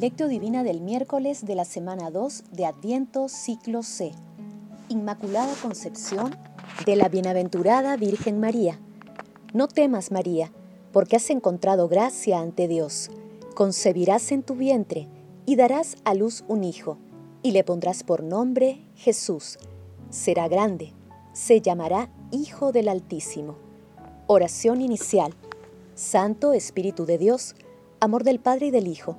Lectio Divina del miércoles de la semana 2 de Adviento Ciclo C. Inmaculada Concepción de la Bienaventurada Virgen María. No temas, María, porque has encontrado gracia ante Dios. Concebirás en tu vientre y darás a luz un hijo, y le pondrás por nombre Jesús. Será grande, se llamará Hijo del Altísimo. Oración inicial. Santo Espíritu de Dios, amor del Padre y del Hijo,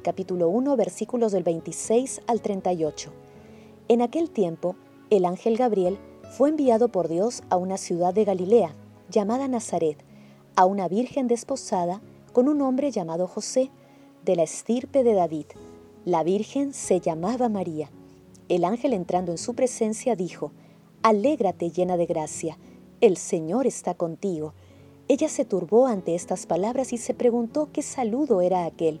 capítulo 1, versículos del 26 al 38. En aquel tiempo, el ángel Gabriel fue enviado por Dios a una ciudad de Galilea, llamada Nazaret, a una virgen desposada con un hombre llamado José, de la estirpe de David. La virgen se llamaba María. El ángel entrando en su presencia dijo, Alégrate llena de gracia, el Señor está contigo. Ella se turbó ante estas palabras y se preguntó qué saludo era aquel.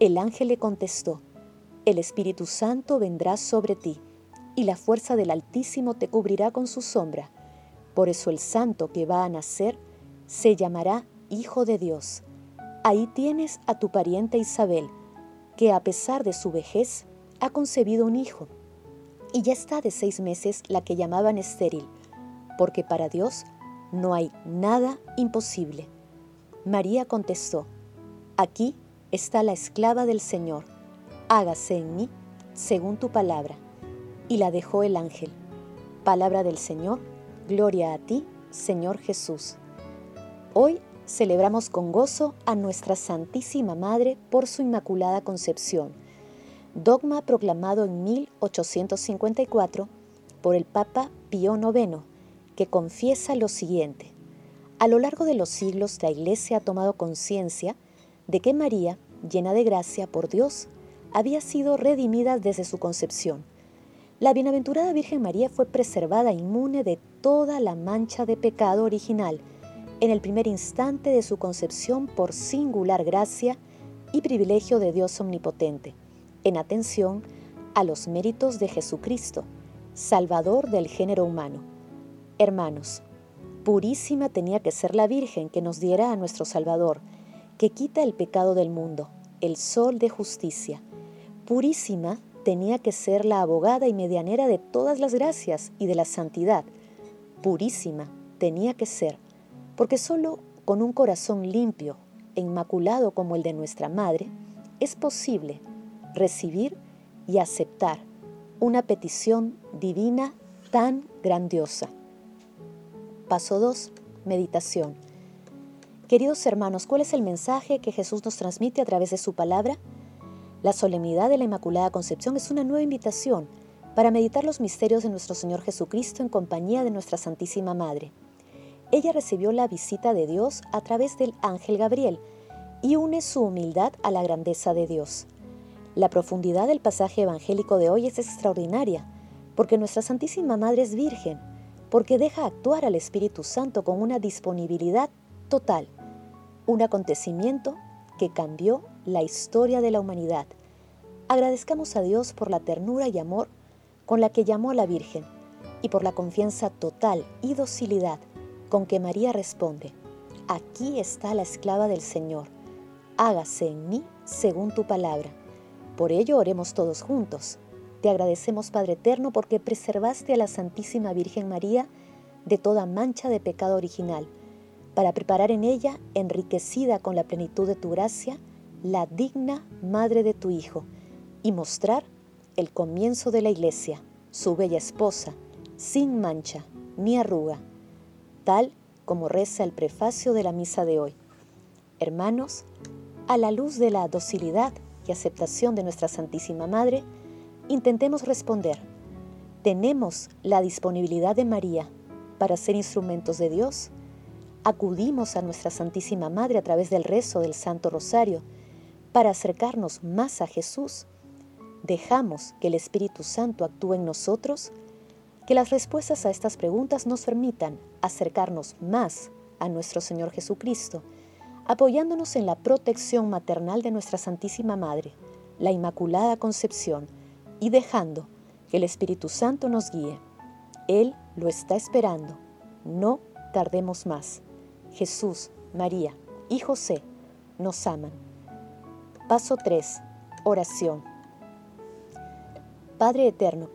El ángel le contestó, El Espíritu Santo vendrá sobre ti, y la fuerza del Altísimo te cubrirá con su sombra. Por eso el santo que va a nacer se llamará Hijo de Dios. Ahí tienes a tu pariente Isabel, que a pesar de su vejez ha concebido un hijo, y ya está de seis meses la que llamaban estéril, porque para Dios no hay nada imposible. María contestó, Aquí está la esclava del Señor, hágase en mí según tu palabra. Y la dejó el ángel. Palabra del Señor, gloria a ti, Señor Jesús. Hoy celebramos con gozo a nuestra Santísima Madre por su Inmaculada Concepción, dogma proclamado en 1854 por el Papa Pío IX, que confiesa lo siguiente. A lo largo de los siglos la Iglesia ha tomado conciencia de que María, llena de gracia por Dios, había sido redimida desde su concepción. La bienaventurada Virgen María fue preservada inmune de toda la mancha de pecado original en el primer instante de su concepción por singular gracia y privilegio de Dios omnipotente, en atención a los méritos de Jesucristo, Salvador del género humano. Hermanos, purísima tenía que ser la Virgen que nos diera a nuestro Salvador, que quita el pecado del mundo, el sol de justicia. Purísima tenía que ser la abogada y medianera de todas las gracias y de la santidad. Purísima tenía que ser, porque solo con un corazón limpio e inmaculado como el de nuestra Madre, es posible recibir y aceptar una petición divina tan grandiosa. Paso 2. Meditación. Queridos hermanos, ¿cuál es el mensaje que Jesús nos transmite a través de su palabra? La solemnidad de la Inmaculada Concepción es una nueva invitación para meditar los misterios de nuestro Señor Jesucristo en compañía de nuestra Santísima Madre. Ella recibió la visita de Dios a través del ángel Gabriel y une su humildad a la grandeza de Dios. La profundidad del pasaje evangélico de hoy es extraordinaria, porque nuestra Santísima Madre es virgen, porque deja actuar al Espíritu Santo con una disponibilidad total un acontecimiento que cambió la historia de la humanidad. Agradezcamos a Dios por la ternura y amor con la que llamó a la Virgen y por la confianza total y docilidad con que María responde, aquí está la esclava del Señor, hágase en mí según tu palabra. Por ello oremos todos juntos. Te agradecemos Padre Eterno porque preservaste a la Santísima Virgen María de toda mancha de pecado original para preparar en ella, enriquecida con la plenitud de tu gracia, la digna madre de tu Hijo y mostrar el comienzo de la iglesia, su bella esposa, sin mancha ni arruga, tal como reza el prefacio de la misa de hoy. Hermanos, a la luz de la docilidad y aceptación de nuestra Santísima Madre, intentemos responder. ¿Tenemos la disponibilidad de María para ser instrumentos de Dios? ¿Acudimos a nuestra Santísima Madre a través del rezo del Santo Rosario para acercarnos más a Jesús? ¿Dejamos que el Espíritu Santo actúe en nosotros? Que las respuestas a estas preguntas nos permitan acercarnos más a nuestro Señor Jesucristo, apoyándonos en la protección maternal de nuestra Santísima Madre, la Inmaculada Concepción, y dejando que el Espíritu Santo nos guíe. Él lo está esperando. No tardemos más. Jesús, María y José nos aman. Paso 3. Oración. Padre Eterno,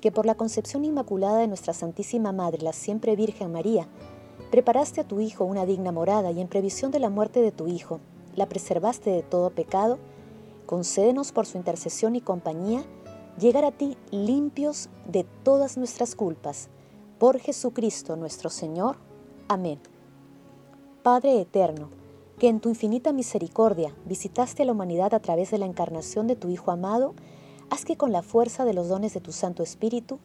que por la concepción inmaculada de nuestra Santísima Madre, la siempre Virgen María, preparaste a tu Hijo una digna morada y en previsión de la muerte de tu Hijo, la preservaste de todo pecado, concédenos por su intercesión y compañía llegar a ti limpios de todas nuestras culpas. Por Jesucristo nuestro Señor. Amén. Padre Eterno, que en tu infinita misericordia visitaste a la humanidad a través de la encarnación de tu Hijo amado, haz que con la fuerza de los dones de tu Santo Espíritu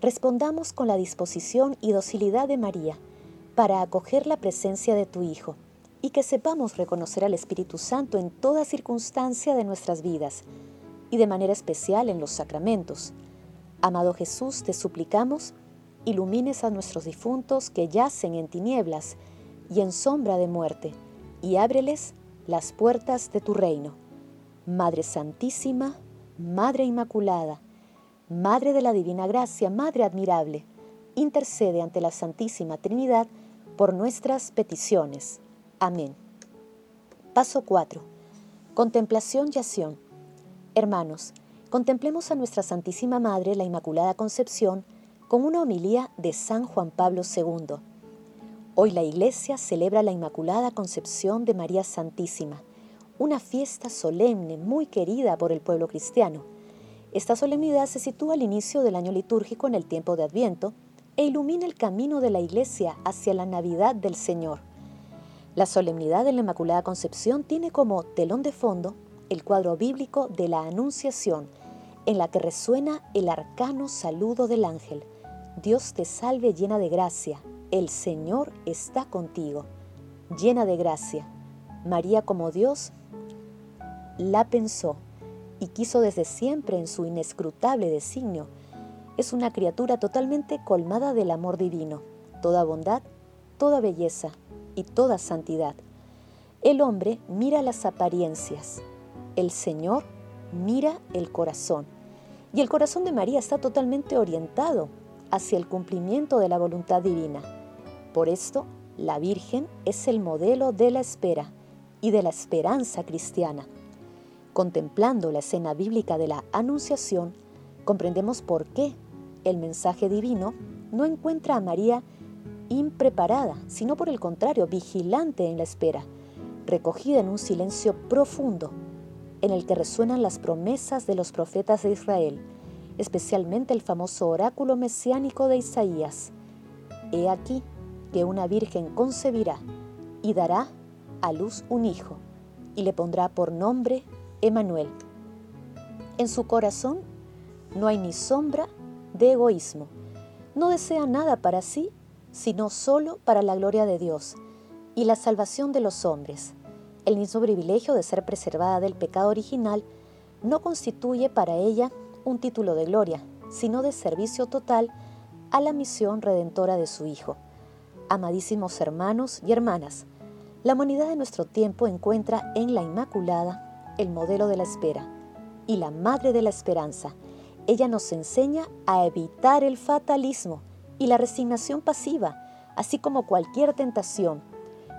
respondamos con la disposición y docilidad de María para acoger la presencia de tu Hijo y que sepamos reconocer al Espíritu Santo en toda circunstancia de nuestras vidas y de manera especial en los sacramentos. Amado Jesús, te suplicamos, ilumines a nuestros difuntos que yacen en tinieblas y en sombra de muerte, y ábreles las puertas de tu reino. Madre Santísima, Madre Inmaculada, Madre de la Divina Gracia, Madre admirable, intercede ante la Santísima Trinidad por nuestras peticiones. Amén. Paso 4. Contemplación y acción. Hermanos, contemplemos a nuestra Santísima Madre, la Inmaculada Concepción, con una homilía de San Juan Pablo II. Hoy la Iglesia celebra la Inmaculada Concepción de María Santísima una fiesta solemne muy querida por el pueblo cristiano. Esta solemnidad se sitúa al inicio del año litúrgico en el tiempo de Adviento e ilumina el camino de la Iglesia hacia la Navidad del Señor. La solemnidad de la Inmaculada Concepción tiene como telón de fondo el cuadro bíblico de la Anunciación, en la que resuena el arcano saludo del ángel. Dios te salve llena de gracia, el Señor está contigo. Llena de gracia. María como Dios la pensó y quiso desde siempre en su inescrutable designio. Es una criatura totalmente colmada del amor divino, toda bondad, toda belleza y toda santidad. El hombre mira las apariencias, el Señor mira el corazón. Y el corazón de María está totalmente orientado hacia el cumplimiento de la voluntad divina. Por esto, la Virgen es el modelo de la espera y de la esperanza cristiana. Contemplando la escena bíblica de la Anunciación, comprendemos por qué el mensaje divino no encuentra a María impreparada, sino por el contrario, vigilante en la espera, recogida en un silencio profundo, en el que resuenan las promesas de los profetas de Israel, especialmente el famoso oráculo mesiánico de Isaías. He aquí que una virgen concebirá y dará a luz un hijo, y le pondrá por nombre Emanuel. En su corazón no hay ni sombra de egoísmo. No desea nada para sí, sino solo para la gloria de Dios y la salvación de los hombres. El mismo privilegio de ser preservada del pecado original no constituye para ella un título de gloria, sino de servicio total a la misión redentora de su Hijo. Amadísimos hermanos y hermanas, la humanidad de nuestro tiempo encuentra en la Inmaculada el modelo de la espera y la madre de la esperanza. Ella nos enseña a evitar el fatalismo y la resignación pasiva, así como cualquier tentación.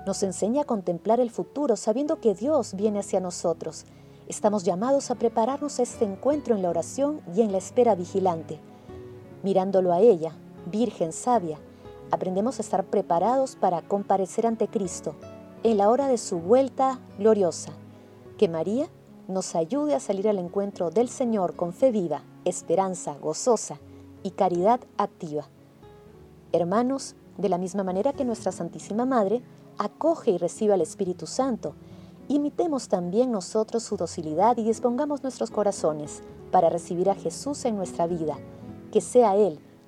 Nos enseña a contemplar el futuro sabiendo que Dios viene hacia nosotros. Estamos llamados a prepararnos a este encuentro en la oración y en la espera vigilante. Mirándolo a ella, Virgen sabia, aprendemos a estar preparados para comparecer ante Cristo en la hora de su vuelta gloriosa. Que María nos ayude a salir al encuentro del Señor con fe viva esperanza gozosa y caridad activa. Hermanos, de la misma manera que nuestra Santísima Madre acoge y recibe al Espíritu Santo, imitemos también nosotros su docilidad y dispongamos nuestros corazones para recibir a Jesús en nuestra vida, que sea Él